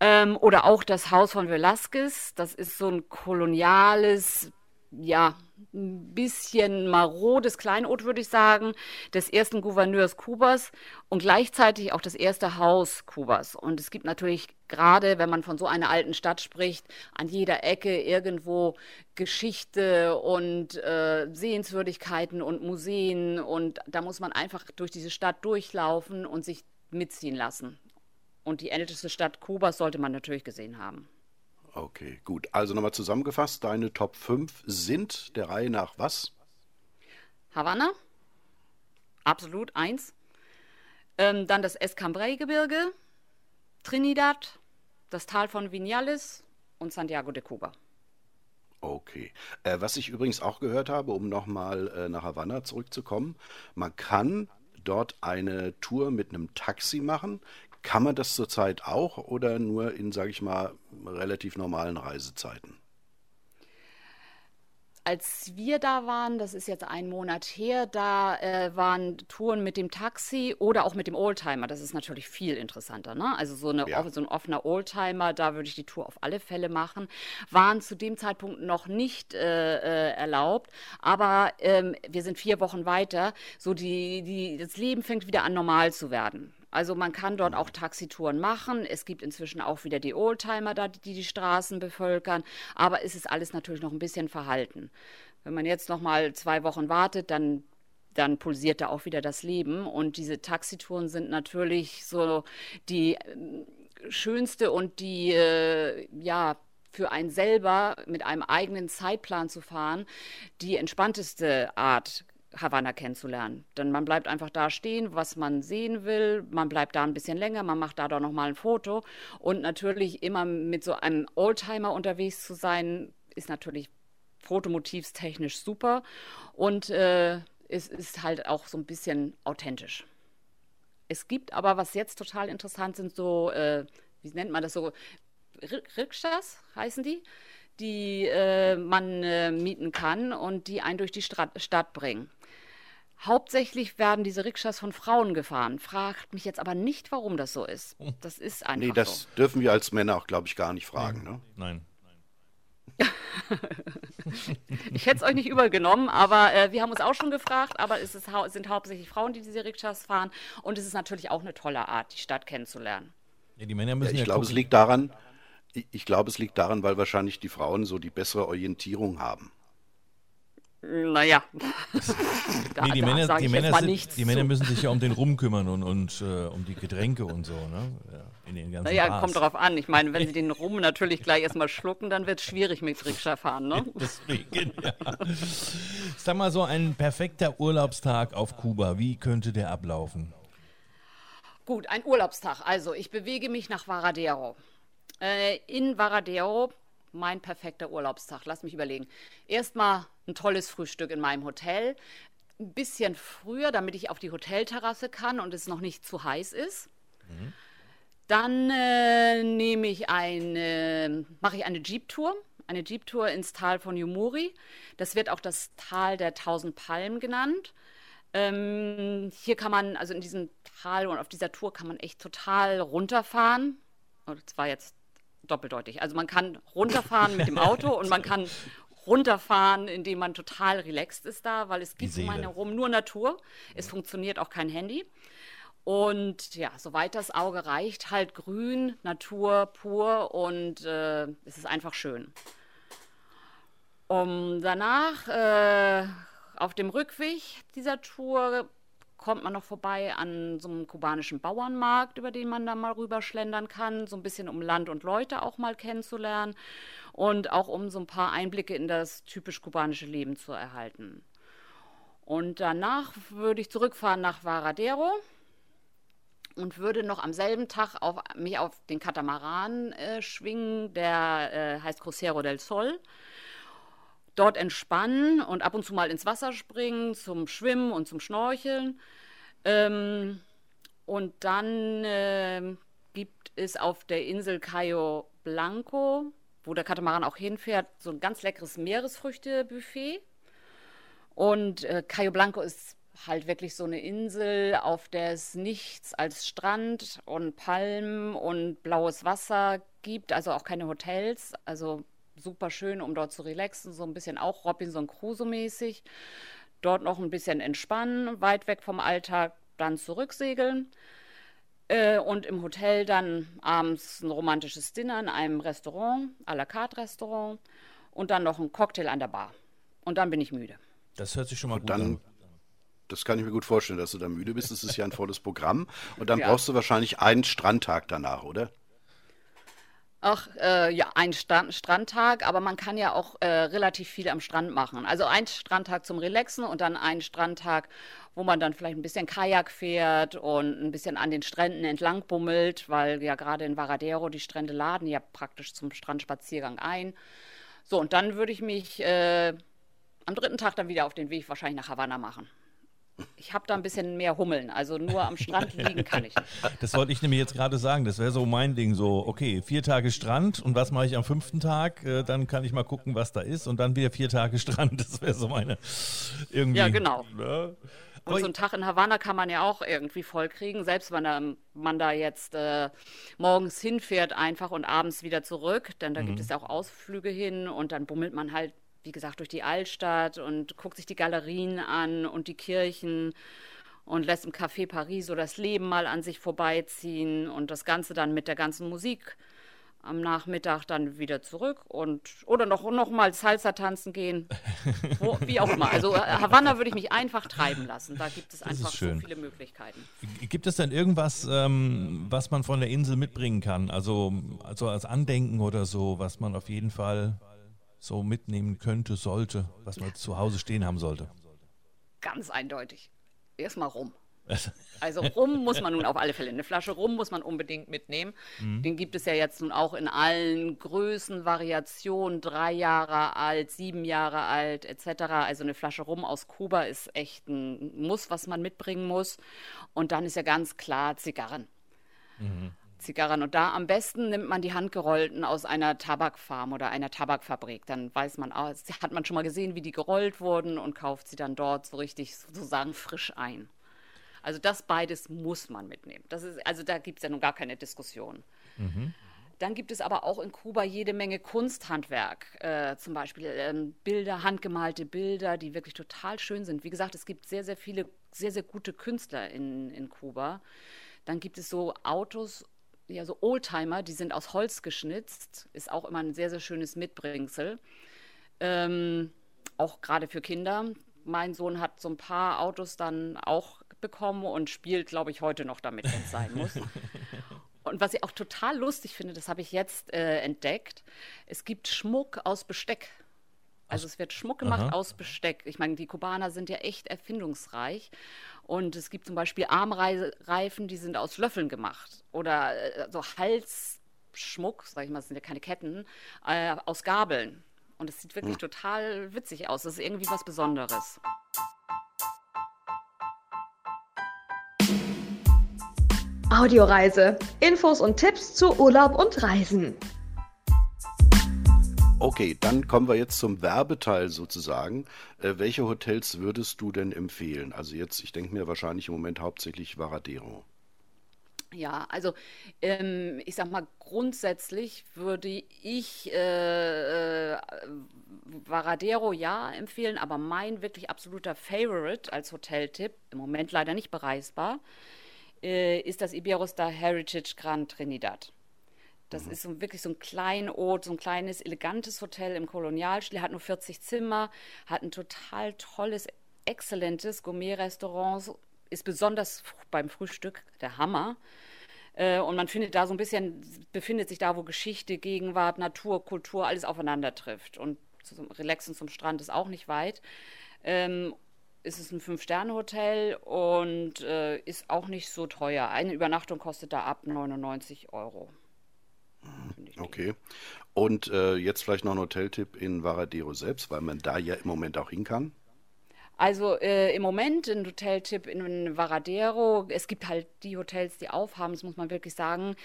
Ähm, oder auch das Haus von Velázquez. Das ist so ein koloniales ja, ein bisschen marodes Kleinod, würde ich sagen, des ersten Gouverneurs Kubas und gleichzeitig auch das erste Haus Kubas. Und es gibt natürlich gerade, wenn man von so einer alten Stadt spricht, an jeder Ecke irgendwo Geschichte und äh, Sehenswürdigkeiten und Museen. Und da muss man einfach durch diese Stadt durchlaufen und sich mitziehen lassen. Und die älteste Stadt Kubas sollte man natürlich gesehen haben. Okay, gut. Also nochmal zusammengefasst, deine Top 5 sind der Reihe nach was? Havanna, absolut eins. Ähm, dann das Escambray-Gebirge, Trinidad, das Tal von Vinales und Santiago de Cuba. Okay. Äh, was ich übrigens auch gehört habe, um nochmal äh, nach Havanna zurückzukommen, man kann dort eine Tour mit einem Taxi machen. Kann man das zurzeit auch oder nur in, sage ich mal, relativ normalen Reisezeiten? als wir da waren, das ist jetzt ein Monat her, da äh, waren Touren mit dem Taxi oder auch mit dem Oldtimer. Das ist natürlich viel interessanter. Ne? Also so, eine, ja. so ein offener Oldtimer, da würde ich die Tour auf alle Fälle machen. Waren zu dem Zeitpunkt noch nicht äh, äh, erlaubt, aber ähm, wir sind vier Wochen weiter. So die, die, das Leben fängt wieder an normal zu werden. Also man kann dort auch Taxitouren machen. Es gibt inzwischen auch wieder die Oldtimer da, die die Straßen bevölkern. Aber es ist alles natürlich noch ein bisschen verhalten. Wenn man jetzt noch mal zwei Wochen wartet, dann dann pulsiert da auch wieder das Leben. Und diese Taxitouren sind natürlich so die äh, schönste und die, äh, ja, für einen selber mit einem eigenen Zeitplan zu fahren, die entspannteste Art Havanna kennenzulernen. Denn man bleibt einfach da stehen, was man sehen will. Man bleibt da ein bisschen länger, man macht da doch nochmal ein Foto. Und natürlich immer mit so einem Oldtimer unterwegs zu sein, ist natürlich fotomotivstechnisch super. Und äh, es ist halt auch so ein bisschen authentisch. Es gibt aber, was jetzt total interessant sind, so, äh, wie nennt man das so, Rikschas heißen die, die äh, man äh, mieten kann und die einen durch die Stadt, Stadt bringen. Hauptsächlich werden diese Rikschas von Frauen gefahren. Fragt mich jetzt aber nicht, warum das so ist. Das ist einfach Nee, das so. dürfen wir als Männer auch, glaube ich, gar nicht fragen. Ne? Nein. ich hätte es euch nicht übergenommen, aber äh, wir haben uns auch schon gefragt, aber es ist, sind hauptsächlich Frauen, die diese Rikschas fahren. Und es ist natürlich auch eine tolle Art, die Stadt kennenzulernen. Ja, die Männer müssen ja, ich ja glaube, es liegt daran, ich, ich glaube, es liegt daran, weil wahrscheinlich die Frauen so die bessere Orientierung haben. Naja. nee, die Männer, die, Männer, sind, die Männer müssen sich ja um den Rum kümmern und, und äh, um die Getränke und so, ne? Ja, in den ganzen naja, Bars. kommt darauf an. Ich meine, wenn sie den Rum natürlich gleich erstmal schlucken, dann wird es schwierig mit Rikscha fahren, ne? Deswegen, ja. Sag mal so, ein perfekter Urlaubstag auf Kuba, wie könnte der ablaufen? Gut, ein Urlaubstag. Also, ich bewege mich nach Varadero. Äh, in Varadero mein perfekter Urlaubstag. Lass mich überlegen. Erstmal ein tolles Frühstück in meinem Hotel. Ein bisschen früher, damit ich auf die Hotelterrasse kann und es noch nicht zu heiß ist. Mhm. Dann äh, nehme ich eine, mache ich eine Jeep-Tour, eine Jeep-Tour ins Tal von Yumuri. Das wird auch das Tal der tausend Palmen genannt. Ähm, hier kann man, also in diesem Tal und auf dieser Tour kann man echt total runterfahren. Oh, das war jetzt doppeldeutig. Also man kann runterfahren mit dem Auto und man kann runterfahren, indem man total relaxed ist da, weil es gibt um einen herum nur Natur. Es funktioniert auch kein Handy. Und ja, soweit das Auge reicht, halt grün, Natur pur und äh, es ist einfach schön. Um danach äh, auf dem Rückweg dieser Tour kommt man noch vorbei an so einem kubanischen Bauernmarkt, über den man da mal rüberschlendern kann, so ein bisschen um Land und Leute auch mal kennenzulernen und auch um so ein paar Einblicke in das typisch kubanische Leben zu erhalten. Und danach würde ich zurückfahren nach Varadero und würde noch am selben Tag auf, mich auf den Katamaran äh, schwingen, der äh, heißt Crucero del Sol dort entspannen und ab und zu mal ins Wasser springen zum Schwimmen und zum Schnorcheln. Ähm, und dann äh, gibt es auf der Insel Cayo Blanco, wo der Katamaran auch hinfährt, so ein ganz leckeres Meeresfrüchtebuffet. Und äh, Cayo Blanco ist halt wirklich so eine Insel, auf der es nichts als Strand und Palmen und blaues Wasser gibt, also auch keine Hotels. Also super schön, um dort zu relaxen, so ein bisschen auch Robinson Crusoe-mäßig. Dort noch ein bisschen entspannen, weit weg vom Alltag, dann zurücksegeln. Äh, und im Hotel dann abends ein romantisches Dinner in einem Restaurant, à la carte Restaurant. Und dann noch ein Cocktail an der Bar. Und dann bin ich müde. Das hört sich schon mal und gut dann, an. Das kann ich mir gut vorstellen, dass du da müde bist. Das ist ja ein volles Programm. Und dann ja. brauchst du wahrscheinlich einen Strandtag danach, oder? Ach, äh, ja, ein Strand, Strandtag, aber man kann ja auch äh, relativ viel am Strand machen. Also ein Strandtag zum Relaxen und dann ein Strandtag, wo man dann vielleicht ein bisschen Kajak fährt und ein bisschen an den Stränden entlang bummelt, weil ja gerade in Varadero die Strände laden ja praktisch zum Strandspaziergang ein. So, und dann würde ich mich äh, am dritten Tag dann wieder auf den Weg wahrscheinlich nach Havanna machen. Ich habe da ein bisschen mehr Hummeln, also nur am Strand liegen kann ich nicht. Das wollte ich nämlich jetzt gerade sagen, das wäre so mein Ding, so, okay, vier Tage Strand und was mache ich am fünften Tag? Äh, dann kann ich mal gucken, was da ist und dann wieder vier Tage Strand, das wäre so meine, irgendwie. Ja, genau. Ne? Und so einen Tag in Havanna kann man ja auch irgendwie vollkriegen, selbst wenn man da jetzt äh, morgens hinfährt einfach und abends wieder zurück, denn da mhm. gibt es ja auch Ausflüge hin und dann bummelt man halt wie gesagt, durch die Altstadt und guckt sich die Galerien an und die Kirchen und lässt im Café Paris so das Leben mal an sich vorbeiziehen und das Ganze dann mit der ganzen Musik am Nachmittag dann wieder zurück und oder noch, noch mal Salsa tanzen gehen. Wo, wie auch immer. Also äh, Havanna würde ich mich einfach treiben lassen. Da gibt es einfach so viele Möglichkeiten. Gibt es denn irgendwas, ähm, was man von der Insel mitbringen kann? Also, also als Andenken oder so, was man auf jeden Fall so mitnehmen könnte, sollte, was man zu Hause stehen haben sollte? Ganz eindeutig. Erstmal rum. Also Rum muss man nun auf alle Fälle. Eine Flasche Rum muss man unbedingt mitnehmen. Mhm. Den gibt es ja jetzt nun auch in allen Größen, Variationen, drei Jahre alt, sieben Jahre alt, etc. Also eine Flasche Rum aus Kuba ist echt ein Muss, was man mitbringen muss. Und dann ist ja ganz klar Zigarren. Mhm. Zigarren. Und da am besten nimmt man die handgerollten aus einer Tabakfarm oder einer Tabakfabrik. Dann weiß man, hat man schon mal gesehen, wie die gerollt wurden und kauft sie dann dort so richtig sozusagen frisch ein. Also das beides muss man mitnehmen. Das ist, also da gibt es ja nun gar keine Diskussion. Mhm. Dann gibt es aber auch in Kuba jede Menge Kunsthandwerk, äh, zum Beispiel ähm, Bilder, handgemalte Bilder, die wirklich total schön sind. Wie gesagt, es gibt sehr, sehr viele, sehr, sehr gute Künstler in, in Kuba. Dann gibt es so Autos ja, so Oldtimer, die sind aus Holz geschnitzt, ist auch immer ein sehr, sehr schönes Mitbringsel. Ähm, auch gerade für Kinder. Mein Sohn hat so ein paar Autos dann auch bekommen und spielt, glaube ich, heute noch damit, wenn es sein muss. Und was ich auch total lustig finde, das habe ich jetzt äh, entdeckt, es gibt Schmuck aus Besteck. Also es wird Schmuck gemacht Aha. aus Besteck. Ich meine, die Kubaner sind ja echt erfindungsreich. Und es gibt zum Beispiel Armreifen, die sind aus Löffeln gemacht. Oder äh, so Halsschmuck, sag ich mal, das sind ja keine Ketten, äh, aus Gabeln. Und es sieht wirklich hm. total witzig aus. Das ist irgendwie was Besonderes. Audioreise. Infos und Tipps zu Urlaub und Reisen. Okay, dann kommen wir jetzt zum Werbeteil sozusagen. Äh, welche Hotels würdest du denn empfehlen? Also jetzt, ich denke mir wahrscheinlich im Moment hauptsächlich Varadero. Ja, also ähm, ich sag mal, grundsätzlich würde ich äh, äh, Varadero ja empfehlen, aber mein wirklich absoluter Favorite als Hoteltipp, im Moment leider nicht bereisbar, äh, ist das Iberostar Heritage Grand Trinidad. Das mhm. ist so, wirklich so ein Kleinod, so ein kleines, elegantes Hotel im Kolonialstil, hat nur 40 Zimmer, hat ein total tolles, exzellentes Gourmet-Restaurant, ist besonders beim Frühstück der Hammer. Äh, und man findet da so ein bisschen, befindet sich da, wo Geschichte, Gegenwart, Natur, Kultur, alles aufeinander trifft. Und zum Relaxen zum Strand ist auch nicht weit. Ähm, ist es ein Fünf-Sterne-Hotel und äh, ist auch nicht so teuer. Eine Übernachtung kostet da ab 99 Euro. Okay. Und äh, jetzt vielleicht noch ein Hoteltipp in Varadero selbst, weil man da ja im Moment auch hin kann. Also äh, im Moment ein Hoteltipp in Varadero. Es gibt halt die Hotels, die aufhaben, das muss man wirklich sagen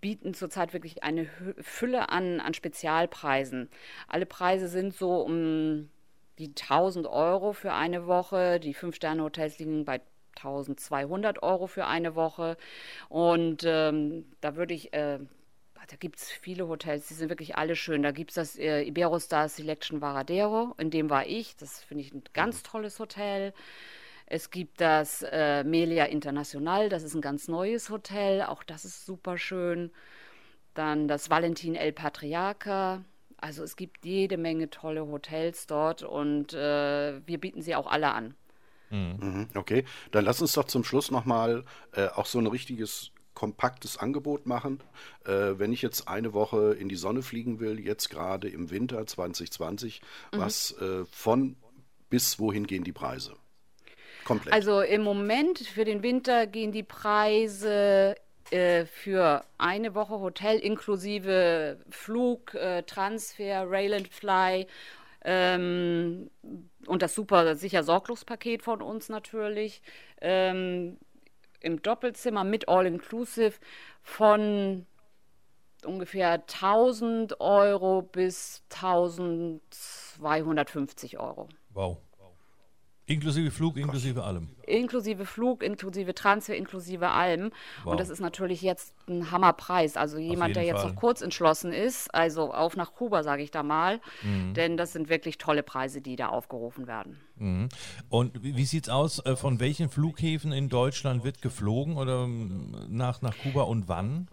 bieten zurzeit wirklich eine Fülle an, an Spezialpreisen. Alle Preise sind so um die 1000 Euro für eine Woche. Die Fünf-Sterne-Hotels liegen bei 1200 Euro für eine Woche. Und ähm, da würde ich, äh, da gibt es viele Hotels, die sind wirklich alle schön. Da gibt es das äh, Iberostar Selection Varadero, in dem war ich. Das finde ich ein ganz tolles Hotel. Es gibt das äh, Melia International, das ist ein ganz neues Hotel, auch das ist super schön. Dann das Valentin El Patriarca, also es gibt jede Menge tolle Hotels dort und äh, wir bieten sie auch alle an. Mhm. mhm. Okay, dann lass uns doch zum Schluss nochmal äh, auch so ein richtiges kompaktes Angebot machen. Äh, wenn ich jetzt eine Woche in die Sonne fliegen will, jetzt gerade im Winter 2020, mhm. was äh, von bis wohin gehen die Preise? Komplett. Also im Moment für den Winter gehen die Preise äh, für eine Woche Hotel inklusive Flug, äh, Transfer, Rail and Fly ähm, und das super sicher Sorglospaket von uns natürlich. Ähm, Im Doppelzimmer mit All-Inclusive von ungefähr 1000 Euro bis 1250 Euro. Wow. Inklusive Flug, inklusive allem. Inklusive Flug, inklusive Transfer, inklusive allem. Wow. Und das ist natürlich jetzt ein Hammerpreis. Also jemand, der jetzt Fall. noch kurz entschlossen ist, also auf nach Kuba, sage ich da mal. Mhm. Denn das sind wirklich tolle Preise, die da aufgerufen werden. Mhm. Und wie sieht es aus? Äh, von welchen Flughäfen in Deutschland wird geflogen oder ähm, nach, nach Kuba und wann?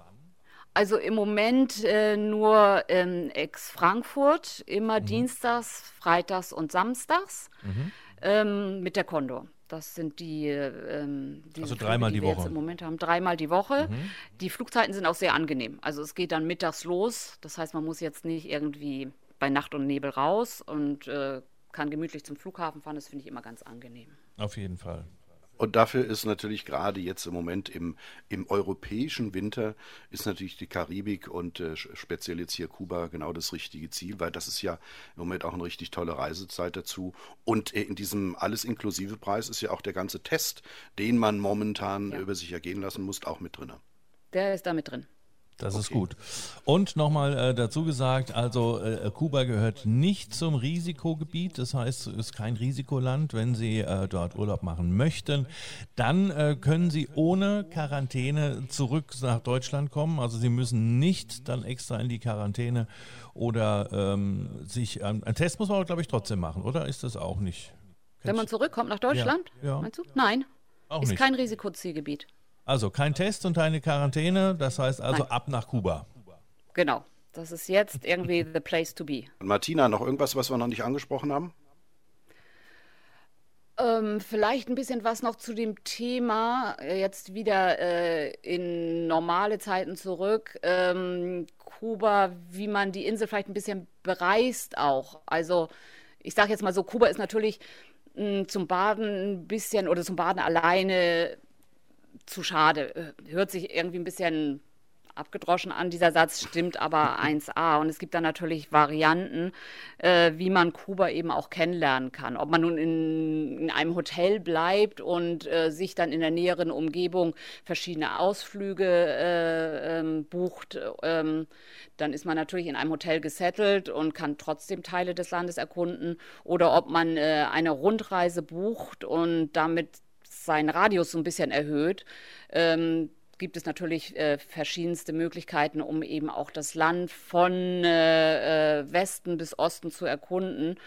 Also im Moment äh, nur ähm, ex-Frankfurt, immer mhm. dienstags, freitags und samstags. Mhm ähm, mit der Condor. Das sind die, ähm, die also dreimal Flüge, die, die wir Woche. jetzt im Moment haben. Dreimal die Woche. Mhm. Die Flugzeiten sind auch sehr angenehm. Also es geht dann mittags los. Das heißt, man muss jetzt nicht irgendwie bei Nacht und Nebel raus und äh, kann gemütlich zum Flughafen fahren. Das finde ich immer ganz angenehm. Auf jeden Fall. Und dafür ist natürlich gerade jetzt im Moment im, im europäischen Winter ist natürlich die Karibik und äh, speziell jetzt hier Kuba genau das richtige Ziel, weil das ist ja im Moment auch eine richtig tolle Reisezeit dazu. Und äh, in diesem alles inklusive Preis ist ja auch der ganze Test, den man momentan ja. über sich ergehen lassen muss, auch mit drin. Der ist da mit drin. Das okay. ist gut. Und nochmal äh, dazu gesagt, also äh, Kuba gehört nicht zum Risikogebiet, das heißt, es ist kein Risikoland. Wenn Sie äh, dort Urlaub machen möchten, dann äh, können Sie ohne Quarantäne zurück nach Deutschland kommen. Also Sie müssen nicht dann extra in die Quarantäne oder ähm, sich, ähm, ein Test muss man, glaube ich, trotzdem machen, oder ist das auch nicht? Wenn man zurückkommt nach Deutschland, ja, ja. meinst du? Nein, auch ist nicht. kein Risikozielgebiet. Also kein Test und keine Quarantäne, das heißt also Nein. ab nach Kuba. Genau. Das ist jetzt irgendwie the place to be. Martina, noch irgendwas, was wir noch nicht angesprochen haben? Ähm, vielleicht ein bisschen was noch zu dem Thema, äh, jetzt wieder äh, in normale Zeiten zurück. Ähm, Kuba, wie man die Insel vielleicht ein bisschen bereist auch. Also ich sage jetzt mal so, Kuba ist natürlich mh, zum Baden ein bisschen oder zum Baden alleine zu schade. Äh, hört sich irgendwie ein bisschen abgedroschen an. Dieser Satz stimmt aber 1a. Und es gibt da natürlich Varianten, äh, wie man Kuba eben auch kennenlernen kann. Ob man nun in, in einem Hotel bleibt und äh, sich dann in der näheren Umgebung verschiedene Ausflüge äh, ähm, bucht, ähm, dann ist man natürlich in einem Hotel gesettelt und kann trotzdem Teile des Landes erkunden. Oder ob man äh, eine Rundreise bucht und damit seinen Radius so ein bisschen erhöht. Ähm, gibt es natürlich äh, verschiedenste Möglichkeiten, um eben auch das Land von äh, äh, Westen bis Osten zu erkunden.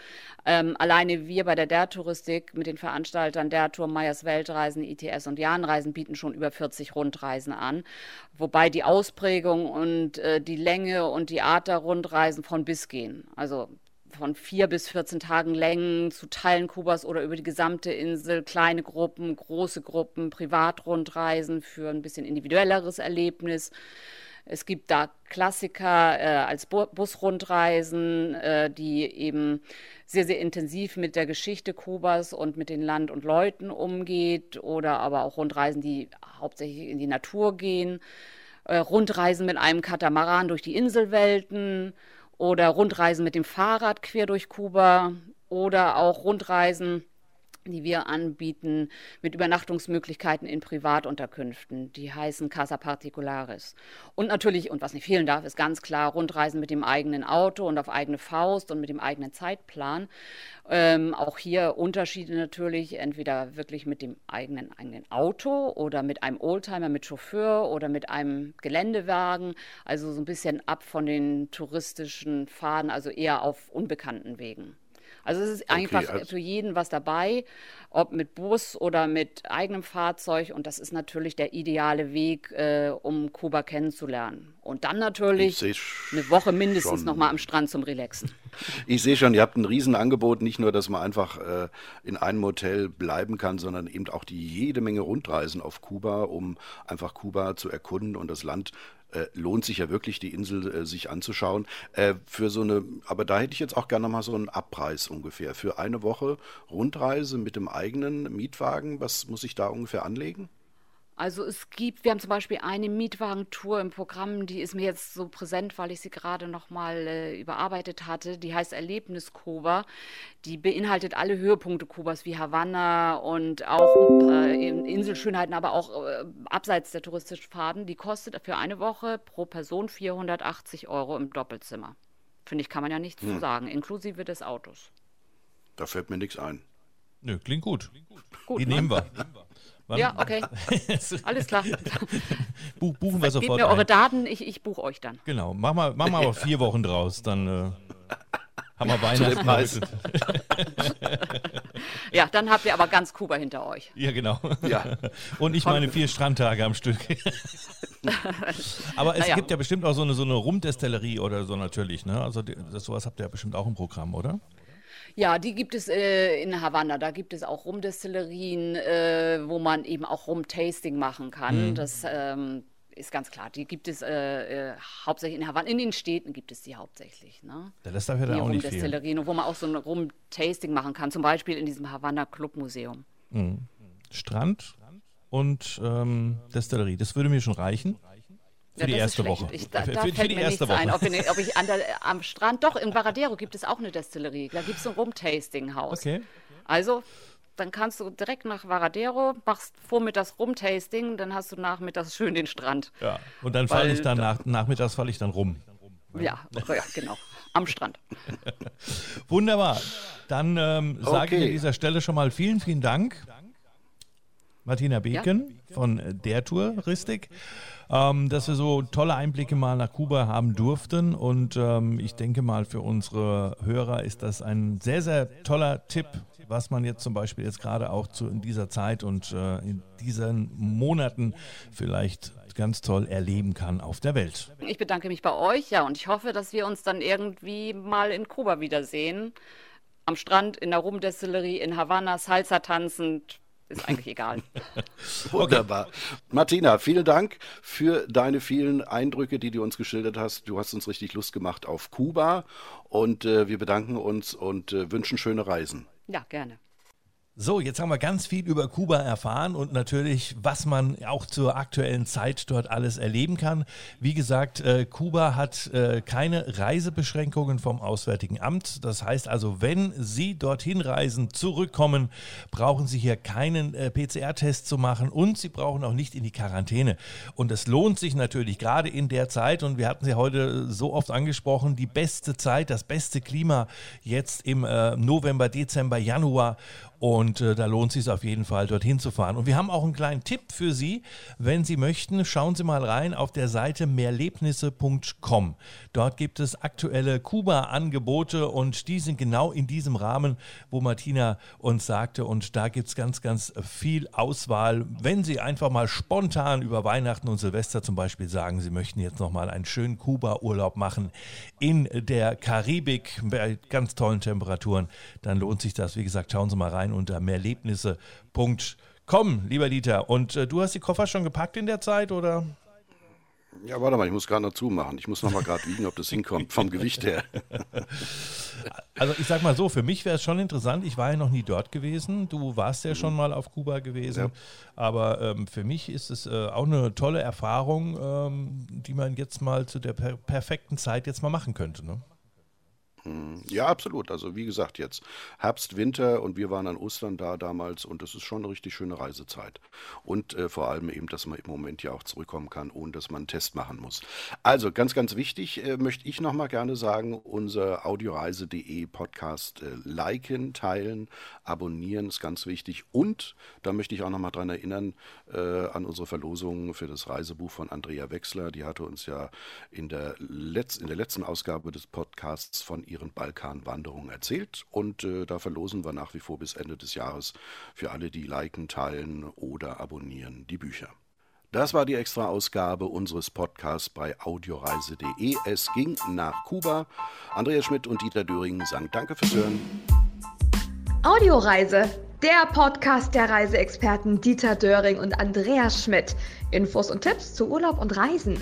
Ähm, alleine wir bei der Der-Touristik mit den Veranstaltern Der Tour, Meyers Weltreisen, ITS und Jahnreisen bieten schon über 40 Rundreisen an, wobei die Ausprägung und äh, die Länge und die Art der Rundreisen von bis gehen. Also von vier bis 14 Tagen Längen zu Teilen Kubas oder über die gesamte Insel, kleine Gruppen, große Gruppen, Privatrundreisen für ein bisschen individuelleres Erlebnis. Es gibt da Klassiker äh, als Bu Busrundreisen, äh, die eben sehr, sehr intensiv mit der Geschichte Kubas und mit den Land und Leuten umgeht oder aber auch Rundreisen, die hauptsächlich in die Natur gehen. Äh, Rundreisen mit einem Katamaran durch die Inselwelten oder Rundreisen mit dem Fahrrad quer durch Kuba oder auch Rundreisen die wir anbieten mit Übernachtungsmöglichkeiten in Privatunterkünften. Die heißen Casa Particulares. Und natürlich, und was nicht fehlen darf, ist ganz klar Rundreisen mit dem eigenen Auto und auf eigene Faust und mit dem eigenen Zeitplan. Ähm, auch hier Unterschiede natürlich, entweder wirklich mit dem eigenen, eigenen Auto oder mit einem Oldtimer mit Chauffeur oder mit einem Geländewagen. Also so ein bisschen ab von den touristischen Faden, also eher auf unbekannten Wegen. Also es ist einfach okay, also für jeden was dabei, ob mit Bus oder mit eigenem Fahrzeug. Und das ist natürlich der ideale Weg, äh, um Kuba kennenzulernen. Und dann natürlich eine Woche mindestens nochmal am Strand zum Relaxen. Ich sehe schon, ihr habt ein Riesenangebot, nicht nur, dass man einfach äh, in einem Hotel bleiben kann, sondern eben auch die jede Menge Rundreisen auf Kuba, um einfach Kuba zu erkunden und das Land äh, lohnt sich ja wirklich, die Insel äh, sich anzuschauen. Äh, für so eine, aber da hätte ich jetzt auch gerne mal so einen Abpreis ungefähr. Für eine Woche Rundreise mit dem eigenen Mietwagen, was muss ich da ungefähr anlegen? Also es gibt, wir haben zum Beispiel eine Mietwagentour im Programm, die ist mir jetzt so präsent, weil ich sie gerade nochmal äh, überarbeitet hatte. Die heißt Erlebnis Kuba. Die beinhaltet alle Höhepunkte Kubas wie Havanna und auch äh, Inselschönheiten, aber auch äh, abseits der touristischen Faden. Die kostet für eine Woche pro Person 480 Euro im Doppelzimmer. Finde ich, kann man ja nichts hm. zu sagen, inklusive des Autos. Da fällt mir nichts ein. Nö, klingt gut. gut die ne? nehmen wir. Wann? Ja, okay. Alles klar. buchen wir sofort. Gebt mir ein. eure Daten, ich, ich buche euch dann. Genau, machen wir, machen wir aber vier Wochen draus, dann äh, haben wir Weihnachten. ja, dann habt ihr aber ganz Kuba hinter euch. Ja, genau. Ja. Und ich meine vier Strandtage am Stück. aber es naja. gibt ja bestimmt auch so eine, so eine Rumdestillerie oder so natürlich, ne? Also die, das, sowas habt ihr ja bestimmt auch im Programm, oder? Ja, die gibt es äh, in Havanna. Da gibt es auch Rumdestillerien, äh, wo man eben auch Rum-Tasting machen kann. Mhm. Das ähm, ist ganz klar. Die gibt es äh, äh hauptsächlich in Havanna. In den Städten gibt es die hauptsächlich. Ne? Ja, das darf ja dann auch nicht fehlen. Wo man auch so ein Rum-Tasting machen kann. Zum Beispiel in diesem Havanna Club Museum. Mhm. Strand und ähm, Destillerie. Das würde mir schon reichen. Für ja, die erste Woche. Ich, da, für, da für, fällt für mir nichts Woche. ein, ob, ich, ob ich der, am Strand, doch, in Varadero gibt es auch eine Destillerie. Da gibt es ein Rum-Tasting-Haus. Okay. Also, dann kannst du direkt nach Varadero, machst vormittags Rum-Tasting, dann hast du nachmittags schön den Strand. Ja, und dann falle ich dann, nach, nachmittags falle ich dann rum. Ja, ja, genau. Am Strand. Wunderbar. Dann ähm, sage okay. ich an dieser Stelle schon mal vielen, vielen Dank. Martina Beken ja. von der Touristik ähm, dass wir so tolle Einblicke mal nach Kuba haben durften. Und ähm, ich denke mal, für unsere Hörer ist das ein sehr, sehr toller Tipp, was man jetzt zum Beispiel jetzt gerade auch zu, in dieser Zeit und äh, in diesen Monaten vielleicht ganz toll erleben kann auf der Welt. Ich bedanke mich bei euch, ja, und ich hoffe, dass wir uns dann irgendwie mal in Kuba wiedersehen am Strand, in der Rumdestillerie, in Havanna, Salsa tanzend, ist eigentlich egal. Wunderbar. Martina, vielen Dank für deine vielen Eindrücke, die du uns geschildert hast. Du hast uns richtig Lust gemacht auf Kuba und äh, wir bedanken uns und äh, wünschen schöne Reisen. Ja, gerne. So, jetzt haben wir ganz viel über Kuba erfahren und natürlich, was man auch zur aktuellen Zeit dort alles erleben kann. Wie gesagt, äh, Kuba hat äh, keine Reisebeschränkungen vom Auswärtigen Amt. Das heißt also, wenn Sie dorthin reisen, zurückkommen, brauchen Sie hier keinen äh, PCR-Test zu machen und Sie brauchen auch nicht in die Quarantäne. Und es lohnt sich natürlich gerade in der Zeit, und wir hatten sie heute so oft angesprochen, die beste Zeit, das beste Klima jetzt im äh, November, Dezember, Januar. Und äh, da lohnt es sich auf jeden Fall, dorthin zu fahren. Und wir haben auch einen kleinen Tipp für Sie. Wenn Sie möchten, schauen Sie mal rein auf der Seite mehrlebnisse.com. Dort gibt es aktuelle Kuba-Angebote und die sind genau in diesem Rahmen, wo Martina uns sagte. Und da gibt es ganz, ganz viel Auswahl. Wenn Sie einfach mal spontan über Weihnachten und Silvester zum Beispiel sagen, Sie möchten jetzt nochmal einen schönen Kuba-Urlaub machen in der Karibik bei ganz tollen Temperaturen, dann lohnt sich das. Wie gesagt, schauen Sie mal rein unter mehrlebnisse.com, lieber Dieter. Und äh, du hast die Koffer schon gepackt in der Zeit, oder? Ja, warte mal, ich muss gerade noch zumachen. Ich muss noch mal gerade wiegen, ob das hinkommt, vom Gewicht her. Also ich sag mal so, für mich wäre es schon interessant. Ich war ja noch nie dort gewesen. Du warst ja schon mal auf Kuba gewesen. Ja. Aber ähm, für mich ist es äh, auch eine tolle Erfahrung, ähm, die man jetzt mal zu der per perfekten Zeit jetzt mal machen könnte. Ne? Hm, ja, absolut. Also wie gesagt, jetzt Herbst, Winter und wir waren an Ostern da damals und das ist schon eine richtig schöne Reisezeit. Und äh, vor allem eben, dass man im Moment ja auch zurückkommen kann, ohne dass man einen Test machen muss. Also ganz, ganz wichtig äh, möchte ich nochmal gerne sagen, unser audioreise.de Podcast äh, liken, teilen, abonnieren ist ganz wichtig. Und da möchte ich auch nochmal dran erinnern äh, an unsere Verlosung für das Reisebuch von Andrea Wechsler. Die hatte uns ja in der, Letz-, in der letzten Ausgabe des Podcasts von ihren Balkanwanderungen erzählt und äh, da verlosen wir nach wie vor bis Ende des Jahres für alle, die liken, teilen oder abonnieren, die Bücher. Das war die extra Ausgabe unseres Podcasts bei audioreise.de. Es ging nach Kuba. Andreas Schmidt und Dieter Döring sagen Danke fürs Hören. Audioreise, der Podcast der Reiseexperten Dieter Döring und Andreas Schmidt. Infos und Tipps zu Urlaub und Reisen.